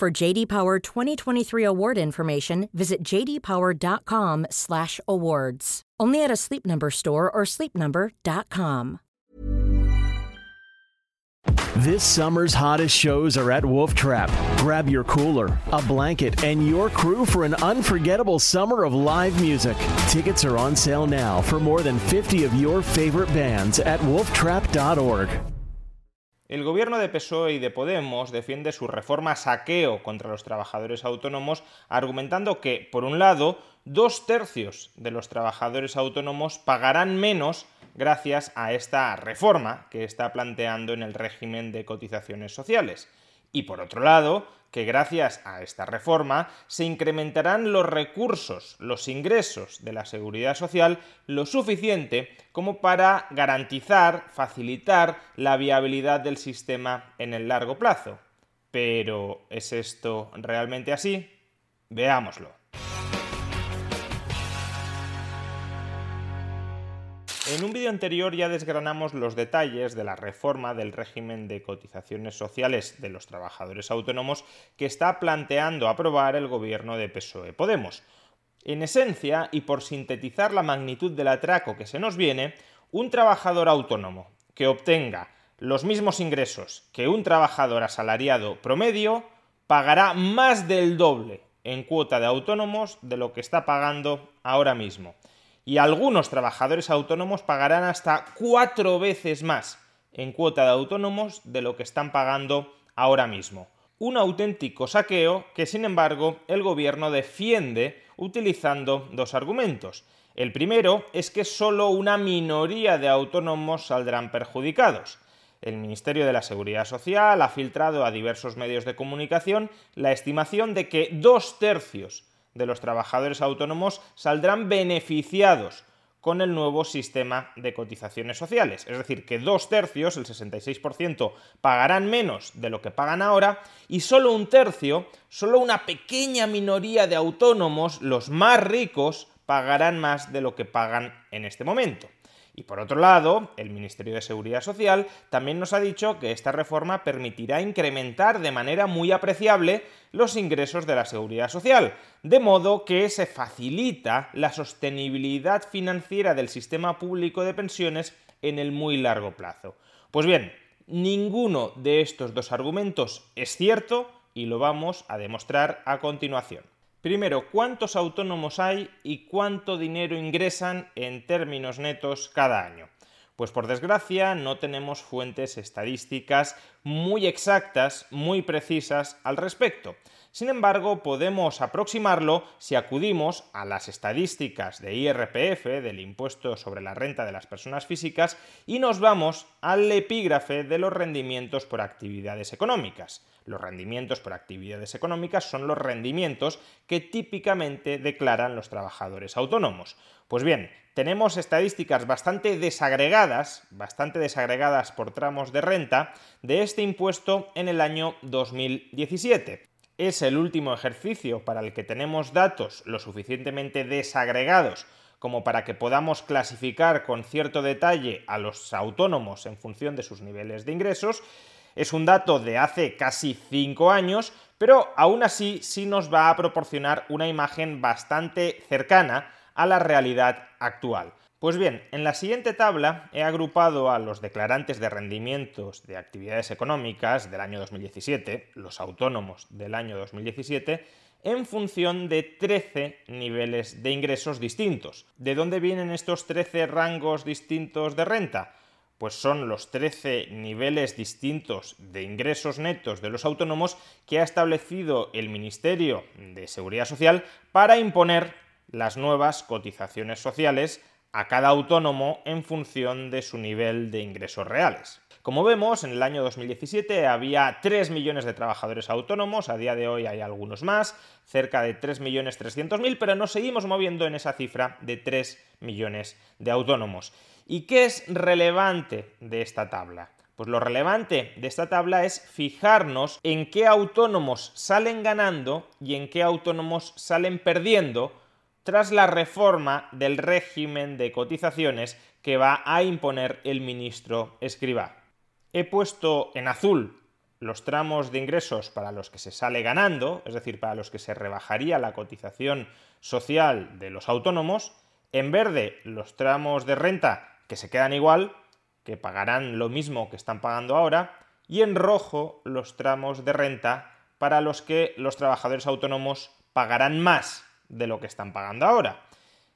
For JD Power 2023 award information, visit jdpower.com/awards. Only at a Sleep Number store or sleepnumber.com. This summer's hottest shows are at Wolf Trap. Grab your cooler, a blanket, and your crew for an unforgettable summer of live music. Tickets are on sale now for more than 50 of your favorite bands at wolftrap.org. El gobierno de PSOE y de Podemos defiende su reforma saqueo contra los trabajadores autónomos, argumentando que, por un lado, dos tercios de los trabajadores autónomos pagarán menos gracias a esta reforma que está planteando en el régimen de cotizaciones sociales. Y por otro lado, que gracias a esta reforma se incrementarán los recursos, los ingresos de la seguridad social lo suficiente como para garantizar, facilitar la viabilidad del sistema en el largo plazo. Pero, ¿es esto realmente así? Veámoslo. En un vídeo anterior ya desgranamos los detalles de la reforma del régimen de cotizaciones sociales de los trabajadores autónomos que está planteando aprobar el gobierno de PSOE Podemos. En esencia, y por sintetizar la magnitud del atraco que se nos viene, un trabajador autónomo que obtenga los mismos ingresos que un trabajador asalariado promedio pagará más del doble en cuota de autónomos de lo que está pagando ahora mismo y algunos trabajadores autónomos pagarán hasta cuatro veces más en cuota de autónomos de lo que están pagando ahora mismo. Un auténtico saqueo que, sin embargo, el gobierno defiende utilizando dos argumentos. El primero es que solo una minoría de autónomos saldrán perjudicados. El Ministerio de la Seguridad Social ha filtrado a diversos medios de comunicación la estimación de que dos tercios de los trabajadores autónomos saldrán beneficiados con el nuevo sistema de cotizaciones sociales. Es decir, que dos tercios, el 66%, pagarán menos de lo que pagan ahora y solo un tercio, solo una pequeña minoría de autónomos, los más ricos, pagarán más de lo que pagan en este momento. Y por otro lado, el Ministerio de Seguridad Social también nos ha dicho que esta reforma permitirá incrementar de manera muy apreciable los ingresos de la seguridad social, de modo que se facilita la sostenibilidad financiera del sistema público de pensiones en el muy largo plazo. Pues bien, ninguno de estos dos argumentos es cierto y lo vamos a demostrar a continuación. Primero, ¿cuántos autónomos hay y cuánto dinero ingresan en términos netos cada año? Pues por desgracia no tenemos fuentes estadísticas muy exactas, muy precisas al respecto. Sin embargo, podemos aproximarlo si acudimos a las estadísticas de IRPF, del impuesto sobre la renta de las personas físicas, y nos vamos al epígrafe de los rendimientos por actividades económicas. Los rendimientos por actividades económicas son los rendimientos que típicamente declaran los trabajadores autónomos. Pues bien, tenemos estadísticas bastante desagregadas, bastante desagregadas por tramos de renta, de este impuesto en el año 2017 es el último ejercicio para el que tenemos datos lo suficientemente desagregados como para que podamos clasificar con cierto detalle a los autónomos en función de sus niveles de ingresos. Es un dato de hace casi cinco años, pero aún así sí nos va a proporcionar una imagen bastante cercana a la realidad actual. Pues bien, en la siguiente tabla he agrupado a los declarantes de rendimientos de actividades económicas del año 2017, los autónomos del año 2017, en función de 13 niveles de ingresos distintos. ¿De dónde vienen estos 13 rangos distintos de renta? Pues son los 13 niveles distintos de ingresos netos de los autónomos que ha establecido el Ministerio de Seguridad Social para imponer las nuevas cotizaciones sociales a cada autónomo en función de su nivel de ingresos reales. Como vemos, en el año 2017 había 3 millones de trabajadores autónomos, a día de hoy hay algunos más, cerca de 3.300.000, pero nos seguimos moviendo en esa cifra de 3 millones de autónomos. ¿Y qué es relevante de esta tabla? Pues lo relevante de esta tabla es fijarnos en qué autónomos salen ganando y en qué autónomos salen perdiendo tras la reforma del régimen de cotizaciones que va a imponer el ministro Escribá. He puesto en azul los tramos de ingresos para los que se sale ganando, es decir, para los que se rebajaría la cotización social de los autónomos, en verde los tramos de renta que se quedan igual, que pagarán lo mismo que están pagando ahora, y en rojo los tramos de renta para los que los trabajadores autónomos pagarán más de lo que están pagando ahora.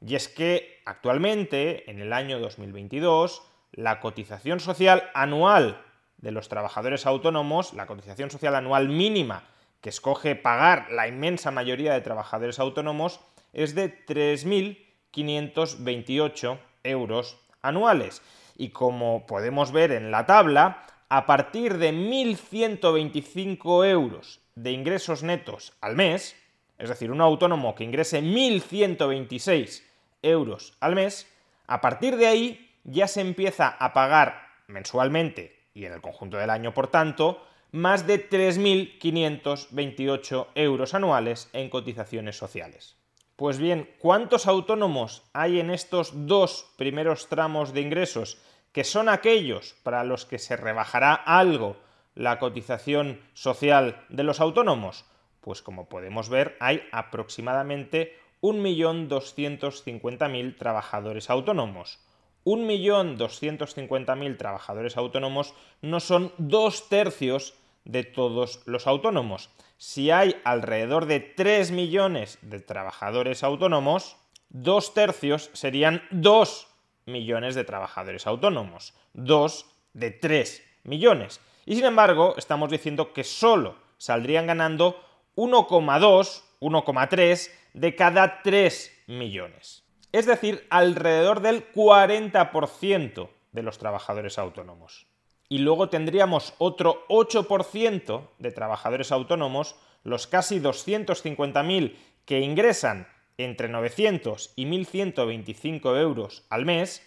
Y es que actualmente, en el año 2022, la cotización social anual de los trabajadores autónomos, la cotización social anual mínima que escoge pagar la inmensa mayoría de trabajadores autónomos, es de 3.528 euros anuales. Y como podemos ver en la tabla, a partir de 1.125 euros de ingresos netos al mes, es decir, un autónomo que ingrese 1.126 euros al mes, a partir de ahí ya se empieza a pagar mensualmente y en el conjunto del año, por tanto, más de 3.528 euros anuales en cotizaciones sociales. Pues bien, ¿cuántos autónomos hay en estos dos primeros tramos de ingresos que son aquellos para los que se rebajará algo la cotización social de los autónomos? Pues como podemos ver, hay aproximadamente 1.250.000 trabajadores autónomos. 1.250.000 trabajadores autónomos no son dos tercios de todos los autónomos. Si hay alrededor de 3 millones de trabajadores autónomos, dos tercios serían 2 millones de trabajadores autónomos. 2 de 3 millones. Y sin embargo, estamos diciendo que solo saldrían ganando 1,2, 1,3 de cada 3 millones. Es decir, alrededor del 40% de los trabajadores autónomos. Y luego tendríamos otro 8% de trabajadores autónomos, los casi 250.000 que ingresan entre 900 y 1.125 euros al mes,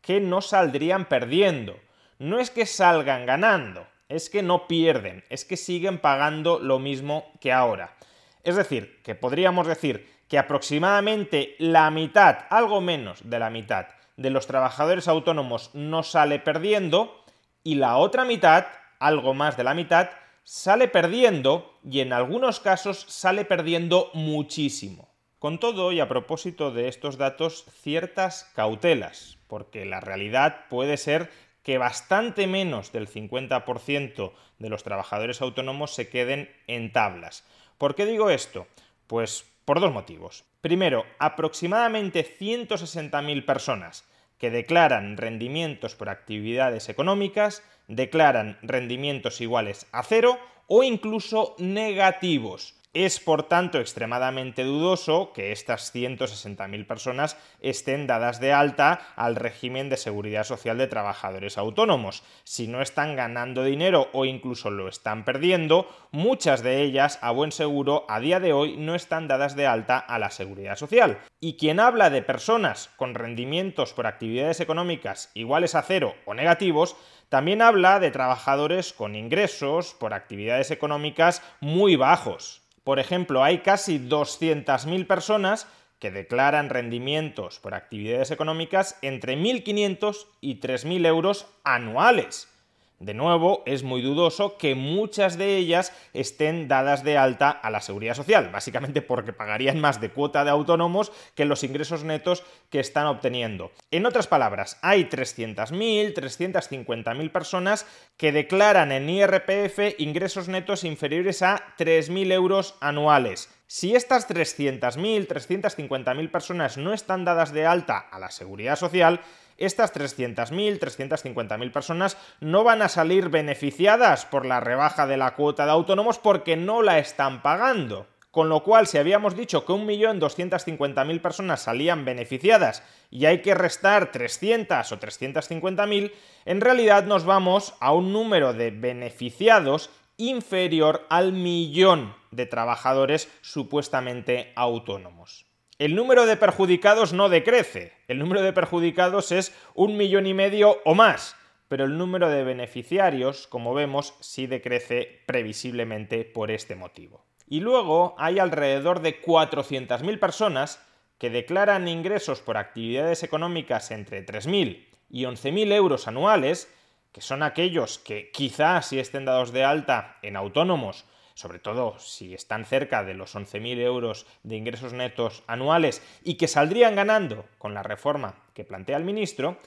que no saldrían perdiendo. No es que salgan ganando, es que no pierden, es que siguen pagando lo mismo que ahora. Es decir, que podríamos decir que aproximadamente la mitad, algo menos de la mitad, de los trabajadores autónomos no sale perdiendo y la otra mitad, algo más de la mitad, sale perdiendo y en algunos casos sale perdiendo muchísimo. Con todo, y a propósito de estos datos, ciertas cautelas, porque la realidad puede ser que bastante menos del 50% de los trabajadores autónomos se queden en tablas. ¿Por qué digo esto? Pues por dos motivos. Primero, aproximadamente 160.000 personas que declaran rendimientos por actividades económicas, declaran rendimientos iguales a cero o incluso negativos. Es por tanto extremadamente dudoso que estas 160.000 personas estén dadas de alta al régimen de seguridad social de trabajadores autónomos. Si no están ganando dinero o incluso lo están perdiendo, muchas de ellas, a buen seguro, a día de hoy no están dadas de alta a la seguridad social. Y quien habla de personas con rendimientos por actividades económicas iguales a cero o negativos, también habla de trabajadores con ingresos por actividades económicas muy bajos. Por ejemplo, hay casi 200.000 personas que declaran rendimientos por actividades económicas entre 1.500 y 3.000 euros anuales. De nuevo, es muy dudoso que muchas de ellas estén dadas de alta a la seguridad social, básicamente porque pagarían más de cuota de autónomos que los ingresos netos que están obteniendo. En otras palabras, hay 300.000, 350.000 personas que declaran en IRPF ingresos netos inferiores a 3.000 euros anuales. Si estas 300.000, 350.000 personas no están dadas de alta a la seguridad social, estas 300.000, 350.000 personas no van a salir beneficiadas por la rebaja de la cuota de autónomos porque no la están pagando. Con lo cual, si habíamos dicho que 1.250.000 personas salían beneficiadas y hay que restar 300 o 350.000, en realidad nos vamos a un número de beneficiados inferior al millón de trabajadores supuestamente autónomos. El número de perjudicados no decrece, el número de perjudicados es un millón y medio o más, pero el número de beneficiarios, como vemos, sí decrece previsiblemente por este motivo. Y luego hay alrededor de 400.000 personas que declaran ingresos por actividades económicas entre 3.000 y 11.000 euros anuales, que son aquellos que quizás si estén dados de alta en autónomos, sobre todo si están cerca de los 11.000 euros de ingresos netos anuales y que saldrían ganando con la reforma que plantea el ministro,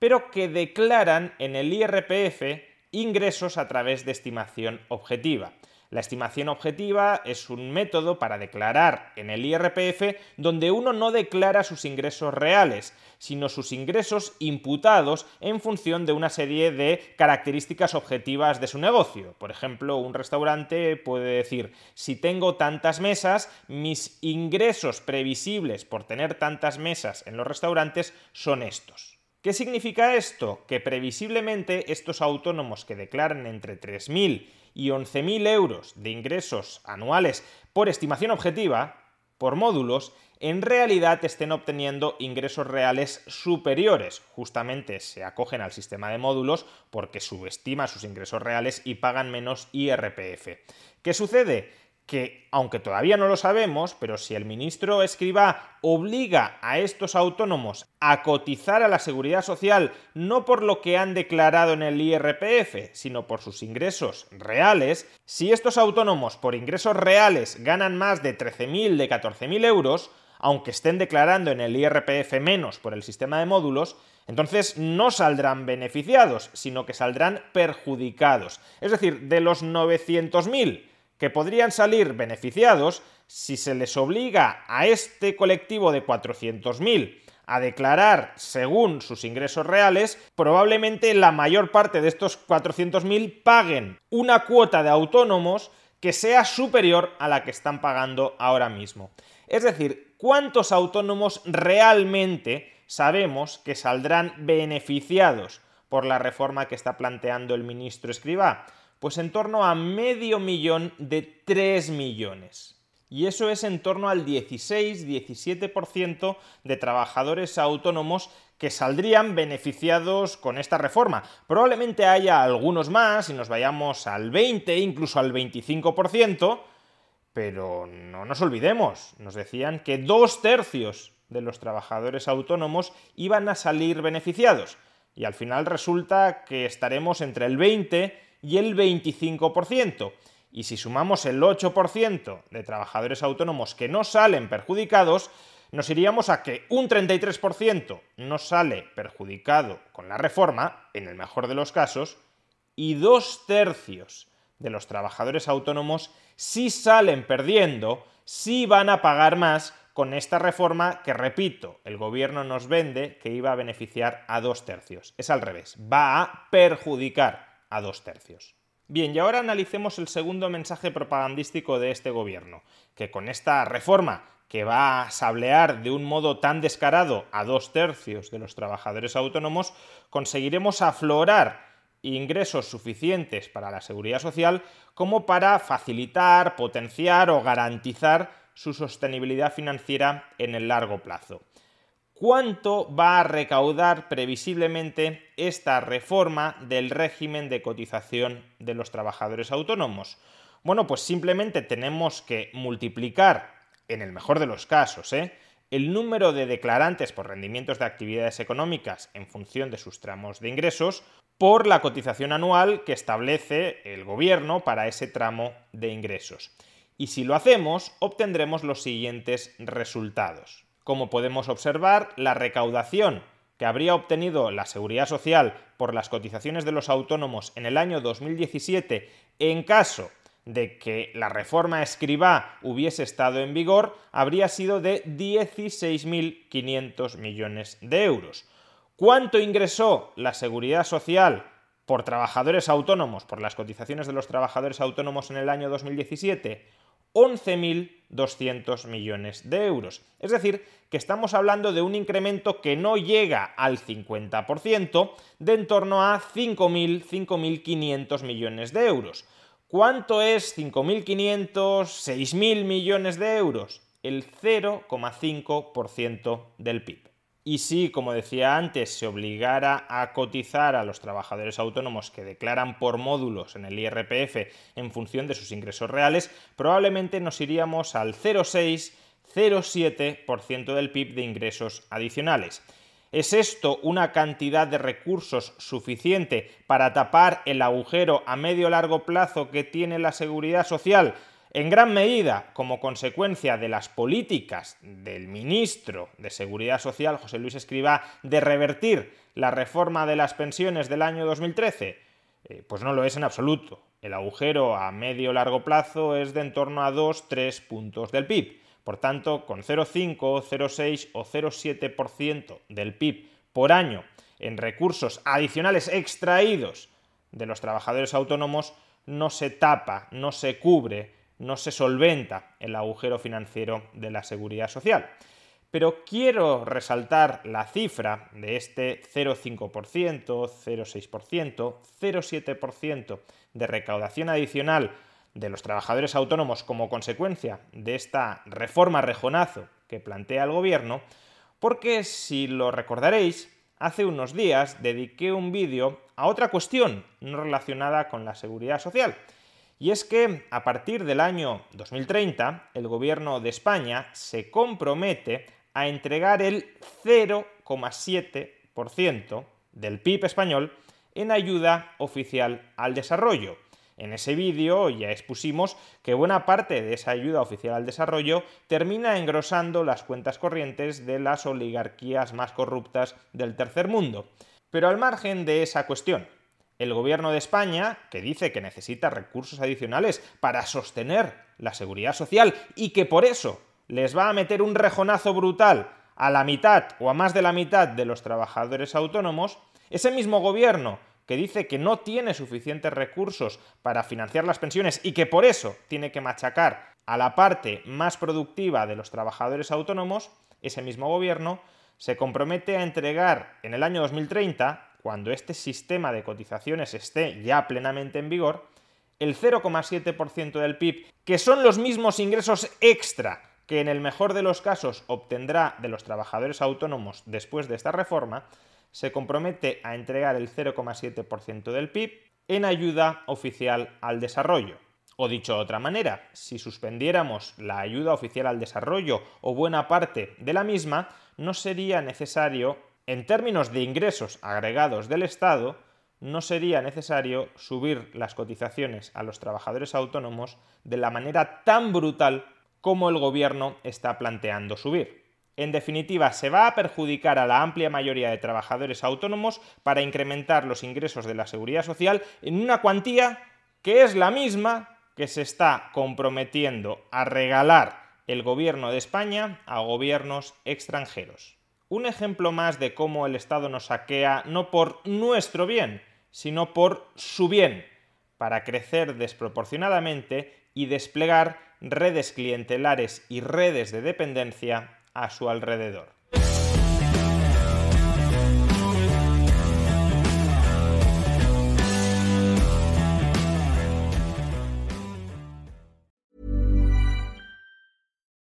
pero que declaran en el IRPF ingresos a través de estimación objetiva. La estimación objetiva es un método para declarar en el IRPF donde uno no declara sus ingresos reales, sino sus ingresos imputados en función de una serie de características objetivas de su negocio. Por ejemplo, un restaurante puede decir, si tengo tantas mesas, mis ingresos previsibles por tener tantas mesas en los restaurantes son estos. ¿Qué significa esto? Que previsiblemente estos autónomos que declaran entre 3.000 y 11.000 euros de ingresos anuales por estimación objetiva, por módulos, en realidad estén obteniendo ingresos reales superiores. Justamente se acogen al sistema de módulos porque subestima sus ingresos reales y pagan menos IRPF. ¿Qué sucede? Que, aunque todavía no lo sabemos, pero si el ministro escriba obliga a estos autónomos a cotizar a la seguridad social no por lo que han declarado en el IRPF, sino por sus ingresos reales, si estos autónomos por ingresos reales ganan más de 13.000, de 14.000 euros, aunque estén declarando en el IRPF menos por el sistema de módulos, entonces no saldrán beneficiados, sino que saldrán perjudicados. Es decir, de los 900.000 que podrían salir beneficiados si se les obliga a este colectivo de 400.000 a declarar según sus ingresos reales, probablemente la mayor parte de estos 400.000 paguen una cuota de autónomos que sea superior a la que están pagando ahora mismo. Es decir, ¿cuántos autónomos realmente sabemos que saldrán beneficiados por la reforma que está planteando el ministro Escribá? Pues en torno a medio millón de 3 millones. Y eso es en torno al 16-17% de trabajadores autónomos que saldrían beneficiados con esta reforma. Probablemente haya algunos más y nos vayamos al 20, incluso al 25%, pero no nos olvidemos, nos decían que dos tercios de los trabajadores autónomos iban a salir beneficiados. Y al final resulta que estaremos entre el 20 y el 25%. Y si sumamos el 8% de trabajadores autónomos que no salen perjudicados, nos iríamos a que un 33% no sale perjudicado con la reforma, en el mejor de los casos, y dos tercios de los trabajadores autónomos sí salen perdiendo, sí van a pagar más con esta reforma que, repito, el gobierno nos vende que iba a beneficiar a dos tercios. Es al revés, va a perjudicar a dos tercios. Bien, y ahora analicemos el segundo mensaje propagandístico de este gobierno, que con esta reforma que va a sablear de un modo tan descarado a dos tercios de los trabajadores autónomos, conseguiremos aflorar ingresos suficientes para la seguridad social como para facilitar, potenciar o garantizar su sostenibilidad financiera en el largo plazo. ¿Cuánto va a recaudar previsiblemente esta reforma del régimen de cotización de los trabajadores autónomos? Bueno, pues simplemente tenemos que multiplicar, en el mejor de los casos, ¿eh? el número de declarantes por rendimientos de actividades económicas en función de sus tramos de ingresos por la cotización anual que establece el gobierno para ese tramo de ingresos. Y si lo hacemos, obtendremos los siguientes resultados. Como podemos observar, la recaudación que habría obtenido la Seguridad Social por las cotizaciones de los autónomos en el año 2017 en caso de que la reforma escribá hubiese estado en vigor, habría sido de 16.500 millones de euros. ¿Cuánto ingresó la Seguridad Social por trabajadores autónomos, por las cotizaciones de los trabajadores autónomos en el año 2017? 11.000 2.200 millones de euros. Es decir, que estamos hablando de un incremento que no llega al 50%, de en torno a 5.000, 5.500 millones de euros. ¿Cuánto es 5.500, 6.000 millones de euros? El 0,5% del PIB. Y si, como decía antes, se obligara a cotizar a los trabajadores autónomos que declaran por módulos en el IRPF en función de sus ingresos reales, probablemente nos iríamos al 0,6-0,7% del PIB de ingresos adicionales. ¿Es esto una cantidad de recursos suficiente para tapar el agujero a medio largo plazo que tiene la seguridad social? En gran medida como consecuencia de las políticas del ministro de Seguridad Social, José Luis Escribá, de revertir la reforma de las pensiones del año 2013? Eh, pues no lo es en absoluto. El agujero a medio largo plazo es de en torno a 2-3 puntos del PIB. Por tanto, con 0,5, 0,6 o 0,7% del PIB por año en recursos adicionales extraídos de los trabajadores autónomos, no se tapa, no se cubre no se solventa el agujero financiero de la seguridad social. Pero quiero resaltar la cifra de este 0,5%, 0,6%, 0,7% de recaudación adicional de los trabajadores autónomos como consecuencia de esta reforma rejonazo que plantea el gobierno, porque si lo recordaréis, hace unos días dediqué un vídeo a otra cuestión no relacionada con la seguridad social, y es que a partir del año 2030 el gobierno de España se compromete a entregar el 0,7% del PIB español en ayuda oficial al desarrollo. En ese vídeo ya expusimos que buena parte de esa ayuda oficial al desarrollo termina engrosando las cuentas corrientes de las oligarquías más corruptas del tercer mundo. Pero al margen de esa cuestión, el gobierno de España, que dice que necesita recursos adicionales para sostener la seguridad social y que por eso les va a meter un rejonazo brutal a la mitad o a más de la mitad de los trabajadores autónomos, ese mismo gobierno que dice que no tiene suficientes recursos para financiar las pensiones y que por eso tiene que machacar a la parte más productiva de los trabajadores autónomos, ese mismo gobierno se compromete a entregar en el año 2030 cuando este sistema de cotizaciones esté ya plenamente en vigor, el 0,7% del PIB, que son los mismos ingresos extra que en el mejor de los casos obtendrá de los trabajadores autónomos después de esta reforma, se compromete a entregar el 0,7% del PIB en ayuda oficial al desarrollo. O dicho de otra manera, si suspendiéramos la ayuda oficial al desarrollo o buena parte de la misma, no sería necesario en términos de ingresos agregados del Estado, no sería necesario subir las cotizaciones a los trabajadores autónomos de la manera tan brutal como el gobierno está planteando subir. En definitiva, se va a perjudicar a la amplia mayoría de trabajadores autónomos para incrementar los ingresos de la seguridad social en una cuantía que es la misma que se está comprometiendo a regalar el gobierno de España a gobiernos extranjeros. Un ejemplo más de cómo el Estado nos saquea no por nuestro bien, sino por su bien, para crecer desproporcionadamente y desplegar redes clientelares y redes de dependencia a su alrededor.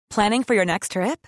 Planning for your next trip?